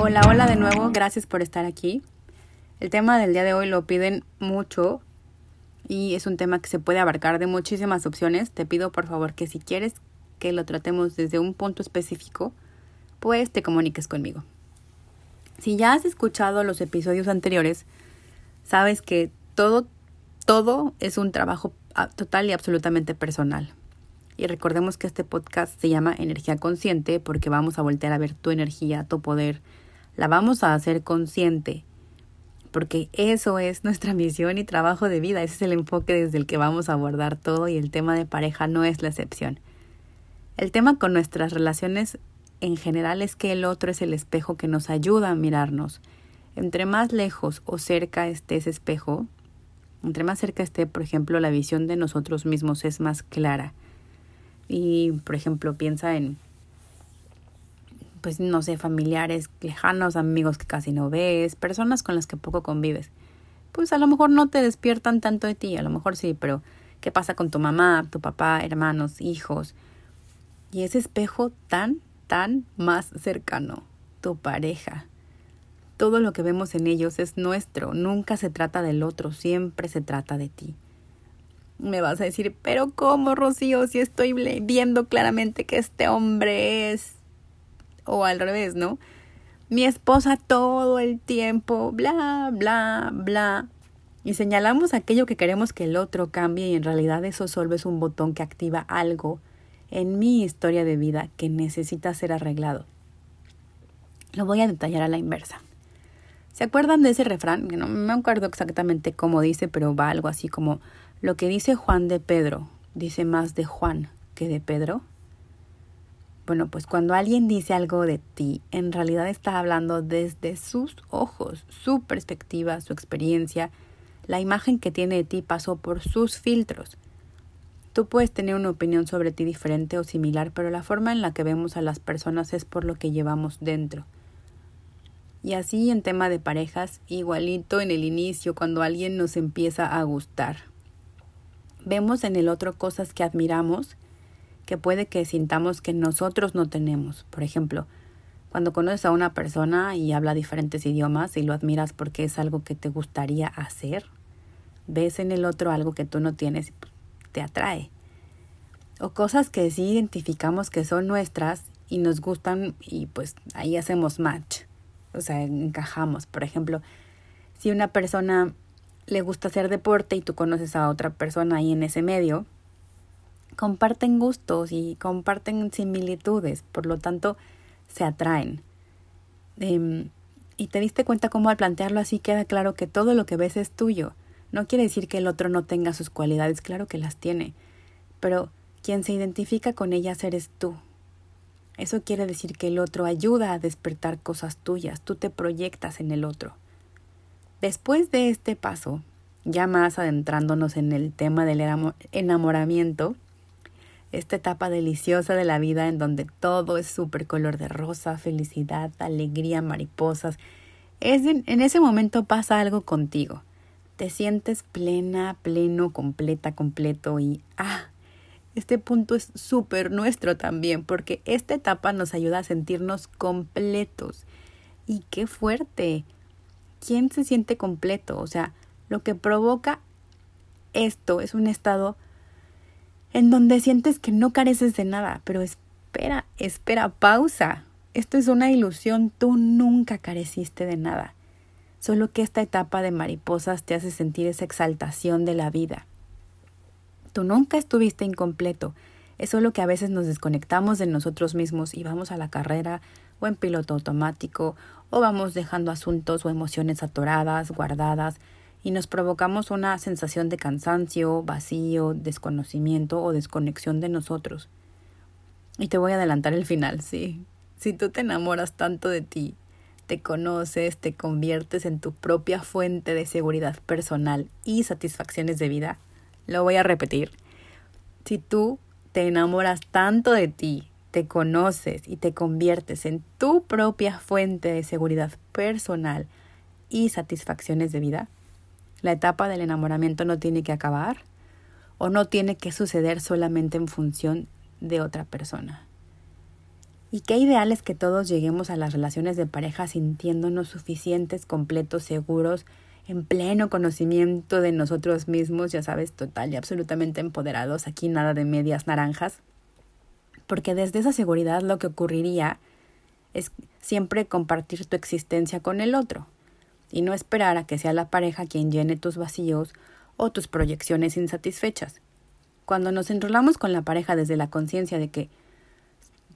Hola, hola de nuevo, gracias por estar aquí. El tema del día de hoy lo piden mucho y es un tema que se puede abarcar de muchísimas opciones. Te pido por favor que si quieres que lo tratemos desde un punto específico, pues te comuniques conmigo. Si ya has escuchado los episodios anteriores, sabes que todo, todo es un trabajo total y absolutamente personal. Y recordemos que este podcast se llama Energía Consciente porque vamos a voltear a ver tu energía, tu poder, la vamos a hacer consciente, porque eso es nuestra misión y trabajo de vida, ese es el enfoque desde el que vamos a abordar todo y el tema de pareja no es la excepción. El tema con nuestras relaciones en general es que el otro es el espejo que nos ayuda a mirarnos. Entre más lejos o cerca esté ese espejo, entre más cerca esté, por ejemplo, la visión de nosotros mismos es más clara. Y, por ejemplo, piensa en pues no sé, familiares lejanos, amigos que casi no ves, personas con las que poco convives. Pues a lo mejor no te despiertan tanto de ti, a lo mejor sí, pero ¿qué pasa con tu mamá, tu papá, hermanos, hijos? Y ese espejo tan, tan más cercano, tu pareja. Todo lo que vemos en ellos es nuestro, nunca se trata del otro, siempre se trata de ti. Me vas a decir, pero ¿cómo, Rocío? Si estoy viendo claramente que este hombre es o al revés, ¿no? Mi esposa todo el tiempo, bla, bla, bla. Y señalamos aquello que queremos que el otro cambie y en realidad eso solo es un botón que activa algo en mi historia de vida que necesita ser arreglado. Lo voy a detallar a la inversa. ¿Se acuerdan de ese refrán? No me acuerdo exactamente cómo dice, pero va algo así como lo que dice Juan de Pedro, dice más de Juan que de Pedro. Bueno, pues cuando alguien dice algo de ti, en realidad está hablando desde sus ojos, su perspectiva, su experiencia, la imagen que tiene de ti pasó por sus filtros. Tú puedes tener una opinión sobre ti diferente o similar, pero la forma en la que vemos a las personas es por lo que llevamos dentro. Y así en tema de parejas, igualito en el inicio, cuando alguien nos empieza a gustar. Vemos en el otro cosas que admiramos, que puede que sintamos que nosotros no tenemos. Por ejemplo, cuando conoces a una persona y habla diferentes idiomas y lo admiras porque es algo que te gustaría hacer, ves en el otro algo que tú no tienes y pues, te atrae. O cosas que sí identificamos que son nuestras y nos gustan y pues ahí hacemos match. O sea, encajamos. Por ejemplo, si una persona le gusta hacer deporte y tú conoces a otra persona ahí en ese medio, comparten gustos y comparten similitudes, por lo tanto se atraen. Em, y te diste cuenta cómo al plantearlo así queda claro que todo lo que ves es tuyo. No quiere decir que el otro no tenga sus cualidades, claro que las tiene, pero quien se identifica con ellas eres tú. Eso quiere decir que el otro ayuda a despertar cosas tuyas, tú te proyectas en el otro. Después de este paso, ya más adentrándonos en el tema del enamoramiento, esta etapa deliciosa de la vida en donde todo es súper color de rosa, felicidad, alegría, mariposas. Es en, en ese momento pasa algo contigo. Te sientes plena, pleno, completa, completo y ah, este punto es súper nuestro también porque esta etapa nos ayuda a sentirnos completos. Y qué fuerte. ¿Quién se siente completo? O sea, lo que provoca esto es un estado en donde sientes que no careces de nada, pero espera, espera, pausa. Esto es una ilusión, tú nunca careciste de nada. Solo que esta etapa de mariposas te hace sentir esa exaltación de la vida. Tú nunca estuviste incompleto, es solo que a veces nos desconectamos de nosotros mismos y vamos a la carrera o en piloto automático o vamos dejando asuntos o emociones atoradas, guardadas, y nos provocamos una sensación de cansancio, vacío, desconocimiento o desconexión de nosotros. Y te voy a adelantar el final, sí. Si tú te enamoras tanto de ti, te conoces, te conviertes en tu propia fuente de seguridad personal y satisfacciones de vida, lo voy a repetir. Si tú te enamoras tanto de ti, te conoces y te conviertes en tu propia fuente de seguridad personal y satisfacciones de vida, la etapa del enamoramiento no tiene que acabar o no tiene que suceder solamente en función de otra persona. Y qué ideal es que todos lleguemos a las relaciones de pareja sintiéndonos suficientes, completos, seguros, en pleno conocimiento de nosotros mismos, ya sabes, total y absolutamente empoderados, aquí nada de medias naranjas, porque desde esa seguridad lo que ocurriría es siempre compartir tu existencia con el otro y no esperar a que sea la pareja quien llene tus vacíos o tus proyecciones insatisfechas. Cuando nos enrolamos con la pareja desde la conciencia de que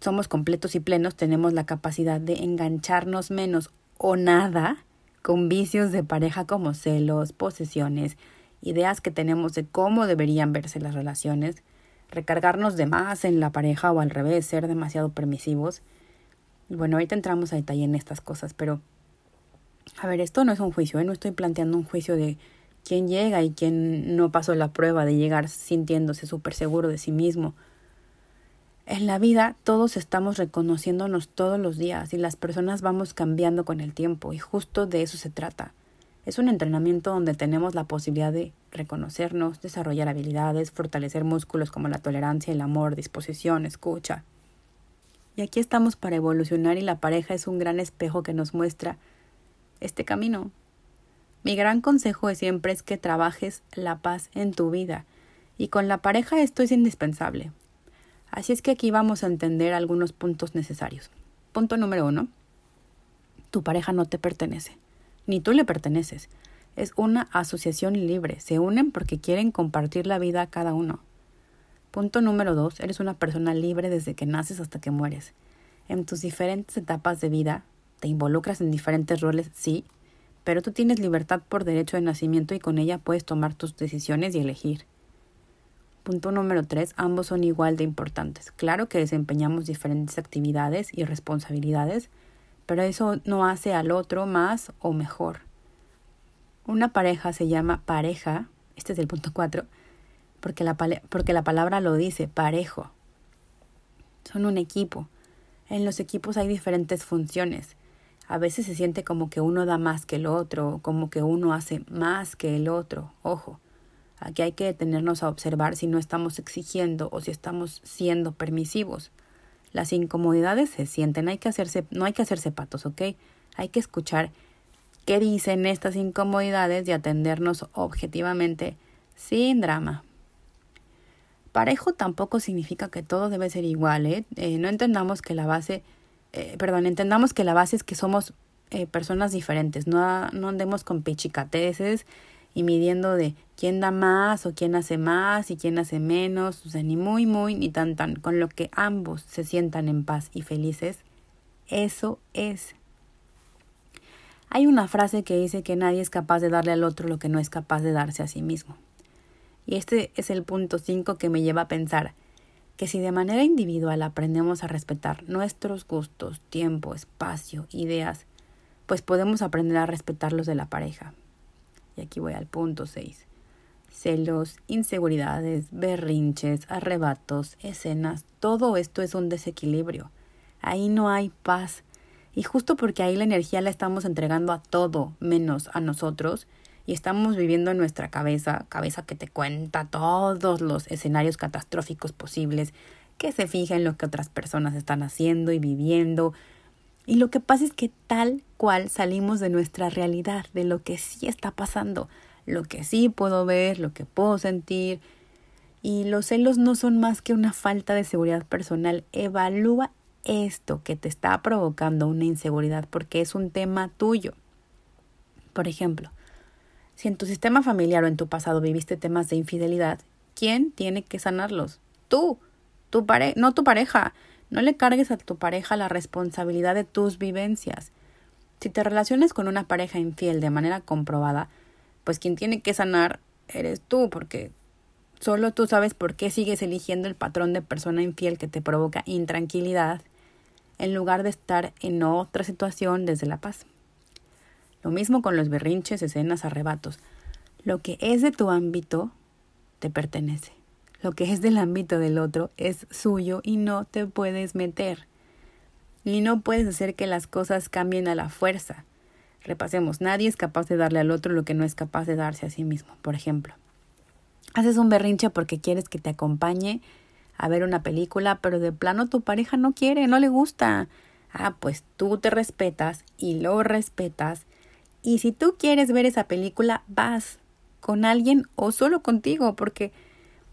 somos completos y plenos, tenemos la capacidad de engancharnos menos o nada con vicios de pareja como celos, posesiones, ideas que tenemos de cómo deberían verse las relaciones, recargarnos de más en la pareja o al revés, ser demasiado permisivos. Bueno, ahorita entramos a detalle en estas cosas, pero a ver, esto no es un juicio, ¿eh? no estoy planteando un juicio de quién llega y quién no pasó la prueba de llegar sintiéndose súper seguro de sí mismo en la vida todos estamos reconociéndonos todos los días y las personas vamos cambiando con el tiempo y justo de eso se trata. Es un entrenamiento donde tenemos la posibilidad de reconocernos, desarrollar habilidades, fortalecer músculos como la tolerancia, el amor, disposición, escucha. Y aquí estamos para evolucionar y la pareja es un gran espejo que nos muestra este camino. Mi gran consejo de siempre es que trabajes la paz en tu vida y con la pareja esto es indispensable. Así es que aquí vamos a entender algunos puntos necesarios. Punto número uno. Tu pareja no te pertenece, ni tú le perteneces. Es una asociación libre. Se unen porque quieren compartir la vida a cada uno. Punto número dos. Eres una persona libre desde que naces hasta que mueres. En tus diferentes etapas de vida te involucras en diferentes roles, sí, pero tú tienes libertad por derecho de nacimiento y con ella puedes tomar tus decisiones y elegir. Punto número tres, ambos son igual de importantes. Claro que desempeñamos diferentes actividades y responsabilidades, pero eso no hace al otro más o mejor. Una pareja se llama pareja, este es el punto cuatro, porque la, porque la palabra lo dice, parejo. Son un equipo. En los equipos hay diferentes funciones. A veces se siente como que uno da más que el otro, como que uno hace más que el otro. Ojo, Aquí hay que detenernos a observar si no estamos exigiendo o si estamos siendo permisivos. Las incomodidades se sienten, hay que hacerse, no hay que hacerse patos, ¿ok? Hay que escuchar qué dicen estas incomodidades y atendernos objetivamente sin drama. Parejo tampoco significa que todo debe ser igual, ¿eh? eh no entendamos que la base, eh, perdón, entendamos que la base es que somos eh, personas diferentes, no, no andemos con pichicateces y midiendo de quién da más o quién hace más y quién hace menos, o sea, ni muy, muy, ni tan, tan, con lo que ambos se sientan en paz y felices, eso es. Hay una frase que dice que nadie es capaz de darle al otro lo que no es capaz de darse a sí mismo. Y este es el punto 5 que me lleva a pensar que si de manera individual aprendemos a respetar nuestros gustos, tiempo, espacio, ideas, pues podemos aprender a respetar los de la pareja. Y aquí voy al punto 6. Celos, inseguridades, berrinches, arrebatos, escenas, todo esto es un desequilibrio. Ahí no hay paz. Y justo porque ahí la energía la estamos entregando a todo menos a nosotros y estamos viviendo en nuestra cabeza, cabeza que te cuenta todos los escenarios catastróficos posibles, que se fija en lo que otras personas están haciendo y viviendo, y lo que pasa es que tal cual salimos de nuestra realidad, de lo que sí está pasando, lo que sí puedo ver, lo que puedo sentir. Y los celos no son más que una falta de seguridad personal. Evalúa esto que te está provocando una inseguridad porque es un tema tuyo. Por ejemplo, si en tu sistema familiar o en tu pasado viviste temas de infidelidad, ¿quién tiene que sanarlos? Tú, tu pareja, no tu pareja. No le cargues a tu pareja la responsabilidad de tus vivencias. Si te relacionas con una pareja infiel de manera comprobada, pues quien tiene que sanar eres tú, porque solo tú sabes por qué sigues eligiendo el patrón de persona infiel que te provoca intranquilidad en lugar de estar en otra situación desde la paz. Lo mismo con los berrinches, escenas, arrebatos. Lo que es de tu ámbito te pertenece. Lo que es del ámbito del otro es suyo y no te puedes meter. Y no puedes hacer que las cosas cambien a la fuerza. Repasemos, nadie es capaz de darle al otro lo que no es capaz de darse a sí mismo. Por ejemplo, haces un berrinche porque quieres que te acompañe a ver una película, pero de plano tu pareja no quiere, no le gusta. Ah, pues tú te respetas y lo respetas. Y si tú quieres ver esa película, vas con alguien o solo contigo, porque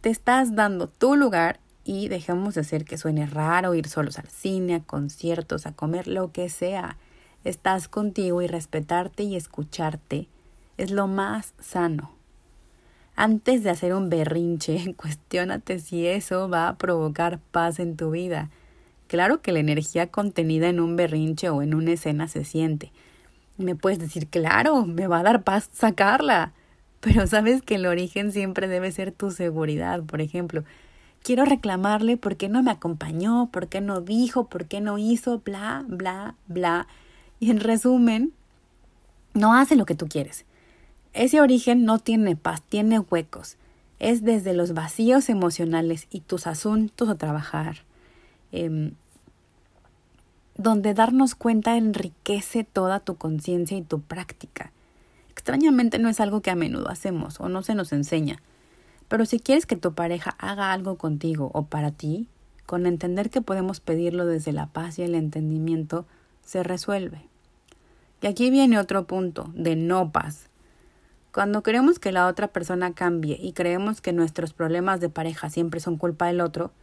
te estás dando tu lugar y dejemos de hacer que suene raro ir solos al cine, a conciertos, a comer, lo que sea. Estás contigo y respetarte y escucharte es lo más sano. Antes de hacer un berrinche, cuestiónate si eso va a provocar paz en tu vida. Claro que la energía contenida en un berrinche o en una escena se siente. Me puedes decir, claro, me va a dar paz sacarla. Pero sabes que el origen siempre debe ser tu seguridad. Por ejemplo, quiero reclamarle por qué no me acompañó, por qué no dijo, por qué no hizo, bla, bla, bla. Y en resumen, no hace lo que tú quieres. Ese origen no tiene paz, tiene huecos. Es desde los vacíos emocionales y tus asuntos a trabajar, em, donde darnos cuenta enriquece toda tu conciencia y tu práctica. Extrañamente no es algo que a menudo hacemos o no se nos enseña. Pero si quieres que tu pareja haga algo contigo o para ti, con entender que podemos pedirlo desde la paz y el entendimiento, se resuelve. Y aquí viene otro punto de no paz. Cuando queremos que la otra persona cambie y creemos que nuestros problemas de pareja siempre son culpa del otro,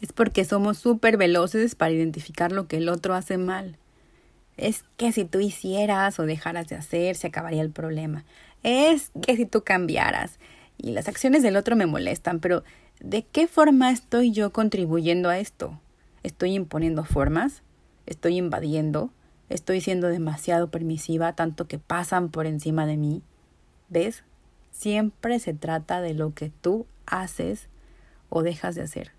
es porque somos súper veloces para identificar lo que el otro hace mal. Es que si tú hicieras o dejaras de hacer, se acabaría el problema. Es que si tú cambiaras. Y las acciones del otro me molestan, pero ¿de qué forma estoy yo contribuyendo a esto? ¿Estoy imponiendo formas? ¿Estoy invadiendo? ¿Estoy siendo demasiado permisiva, tanto que pasan por encima de mí? ¿Ves? Siempre se trata de lo que tú haces o dejas de hacer.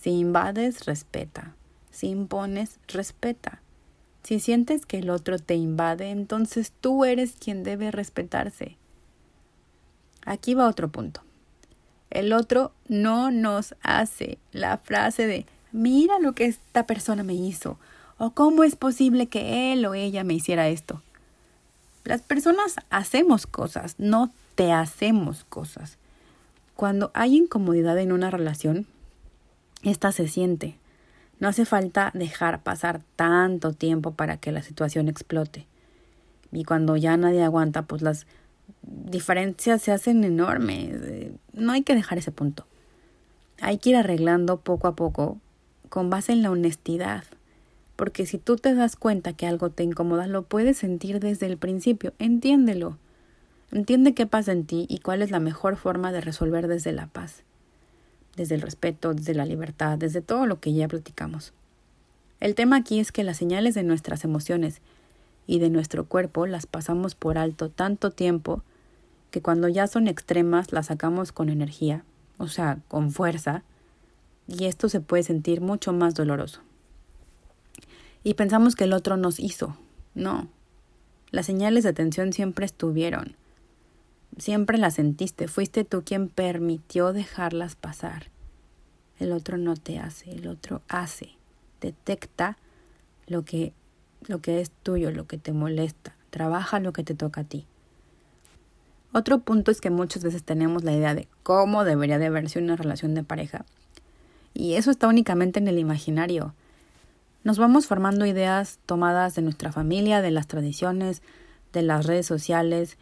Si invades, respeta. Si impones, respeta. Si sientes que el otro te invade, entonces tú eres quien debe respetarse. Aquí va otro punto. El otro no nos hace la frase de mira lo que esta persona me hizo o cómo es posible que él o ella me hiciera esto. Las personas hacemos cosas, no te hacemos cosas. Cuando hay incomodidad en una relación, esta se siente. No hace falta dejar pasar tanto tiempo para que la situación explote. Y cuando ya nadie aguanta, pues las diferencias se hacen enormes. No hay que dejar ese punto. Hay que ir arreglando poco a poco con base en la honestidad. Porque si tú te das cuenta que algo te incomoda, lo puedes sentir desde el principio. Entiéndelo. Entiende qué pasa en ti y cuál es la mejor forma de resolver desde la paz, desde el respeto, desde la libertad, desde todo lo que ya platicamos. El tema aquí es que las señales de nuestras emociones y de nuestro cuerpo las pasamos por alto tanto tiempo que cuando ya son extremas las sacamos con energía, o sea, con fuerza, y esto se puede sentir mucho más doloroso y pensamos que el otro nos hizo. No. Las señales de atención siempre estuvieron. Siempre las sentiste. Fuiste tú quien permitió dejarlas pasar. El otro no te hace, el otro hace. Detecta lo que, lo que es tuyo, lo que te molesta. Trabaja lo que te toca a ti. Otro punto es que muchas veces tenemos la idea de cómo debería de verse una relación de pareja. Y eso está únicamente en el imaginario. Nos vamos formando ideas tomadas de nuestra familia, de las tradiciones, de las redes sociales,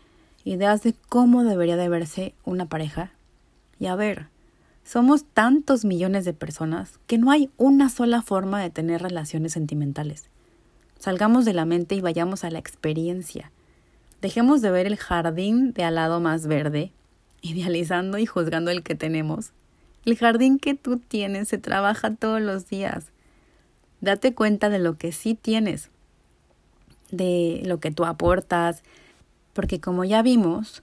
ideas de cómo debería de verse una pareja. Y a ver, somos tantos millones de personas que no hay una sola forma de tener relaciones sentimentales. Salgamos de la mente y vayamos a la experiencia. Dejemos de ver el jardín de al lado más verde, idealizando y juzgando el que tenemos. El jardín que tú tienes se trabaja todos los días. Date cuenta de lo que sí tienes, de lo que tú aportas, porque como ya vimos,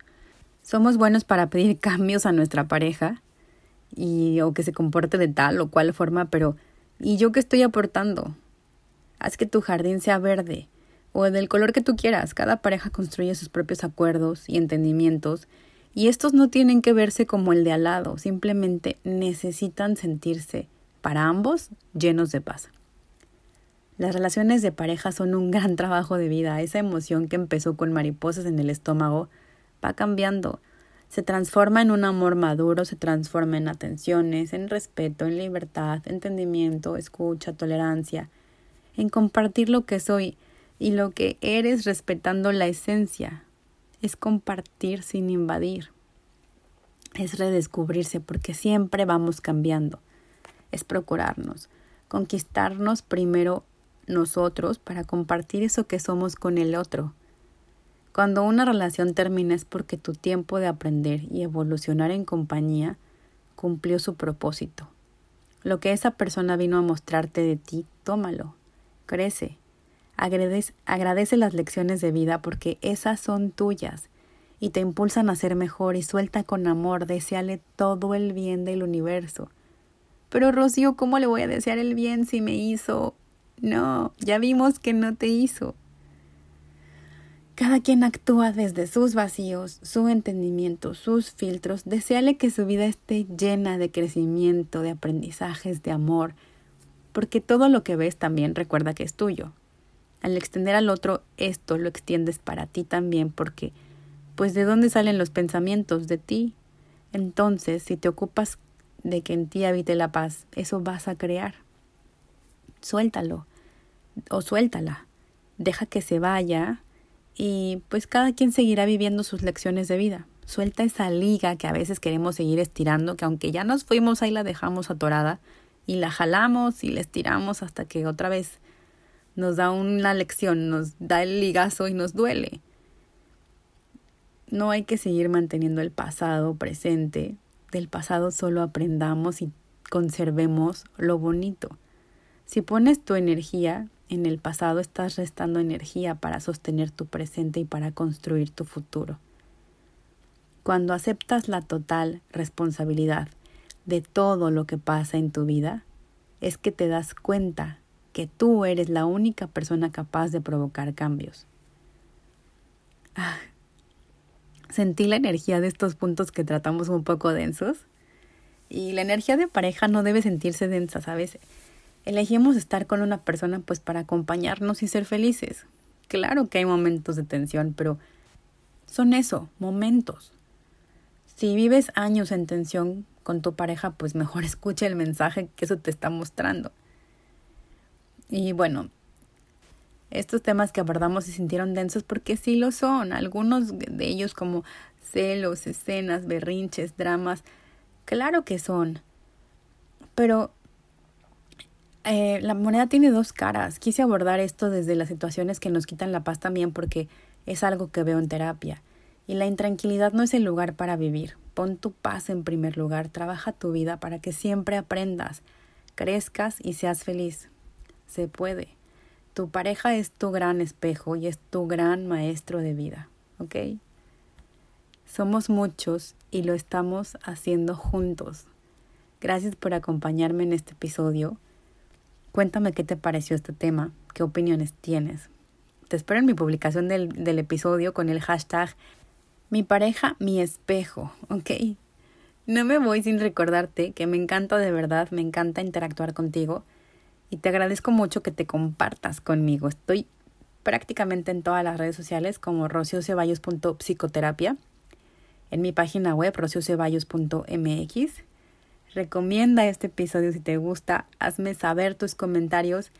somos buenos para pedir cambios a nuestra pareja y o que se comporte de tal o cual forma, pero ¿y yo qué estoy aportando? Haz que tu jardín sea verde o del color que tú quieras. Cada pareja construye sus propios acuerdos y entendimientos y estos no tienen que verse como el de al lado, simplemente necesitan sentirse para ambos llenos de paz. Las relaciones de pareja son un gran trabajo de vida. Esa emoción que empezó con mariposas en el estómago va cambiando. se transforma en un amor maduro, se transforma en atenciones, en respeto, en libertad, entendimiento, escucha, tolerancia, en compartir lo que soy y lo que eres respetando la esencia. Es compartir sin invadir. Es redescubrirse porque siempre vamos cambiando. Es procurarnos, conquistarnos primero nosotros para compartir eso que somos con el otro cuando una relación termina es porque tu tiempo de aprender y evolucionar en compañía cumplió su propósito. Lo que esa persona vino a mostrarte de ti, tómalo, crece, agradece, agradece las lecciones de vida porque esas son tuyas y te impulsan a ser mejor y suelta con amor, deseale todo el bien del universo. Pero Rocío, ¿cómo le voy a desear el bien si me hizo? No, ya vimos que no te hizo. Cada quien actúa desde sus vacíos, su entendimiento, sus filtros. Deseale que su vida esté llena de crecimiento, de aprendizajes, de amor, porque todo lo que ves también recuerda que es tuyo. Al extender al otro esto lo extiendes para ti también, porque pues de dónde salen los pensamientos de ti. Entonces, si te ocupas de que en ti habite la paz, eso vas a crear. Suéltalo o suéltala. Deja que se vaya y pues cada quien seguirá viviendo sus lecciones de vida. Suelta esa liga que a veces queremos seguir estirando, que aunque ya nos fuimos ahí la dejamos atorada y la jalamos y la estiramos hasta que otra vez nos da una lección, nos da el ligazo y nos duele. No hay que seguir manteniendo el pasado presente. Del pasado solo aprendamos y conservemos lo bonito. Si pones tu energía en el pasado estás restando energía para sostener tu presente y para construir tu futuro. Cuando aceptas la total responsabilidad de todo lo que pasa en tu vida, es que te das cuenta que tú eres la única persona capaz de provocar cambios. Ah, sentí la energía de estos puntos que tratamos un poco densos. Y la energía de pareja no debe sentirse densa, ¿sabes? Elegimos estar con una persona pues para acompañarnos y ser felices. Claro que hay momentos de tensión, pero son eso, momentos. Si vives años en tensión con tu pareja, pues mejor escucha el mensaje que eso te está mostrando. Y bueno, estos temas que abordamos se sintieron densos porque sí lo son. Algunos de ellos como celos, escenas, berrinches, dramas, claro que son. Pero eh, la moneda tiene dos caras. Quise abordar esto desde las situaciones que nos quitan la paz también porque es algo que veo en terapia. Y la intranquilidad no es el lugar para vivir. Pon tu paz en primer lugar, trabaja tu vida para que siempre aprendas, crezcas y seas feliz. Se puede. Tu pareja es tu gran espejo y es tu gran maestro de vida, ¿ok? Somos muchos y lo estamos haciendo juntos. Gracias por acompañarme en este episodio. Cuéntame qué te pareció este tema, qué opiniones tienes. Te espero en mi publicación del, del episodio con el hashtag mi pareja, mi espejo, ¿ok? No me voy sin recordarte que me encanta de verdad, me encanta interactuar contigo y te agradezco mucho que te compartas conmigo. Estoy prácticamente en todas las redes sociales como rocioceballos.psicoterapia, en mi página web rocioceballos.mx Recomienda este episodio si te gusta, hazme saber tus comentarios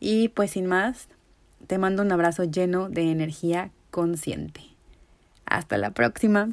y pues sin más, te mando un abrazo lleno de energía consciente. Hasta la próxima.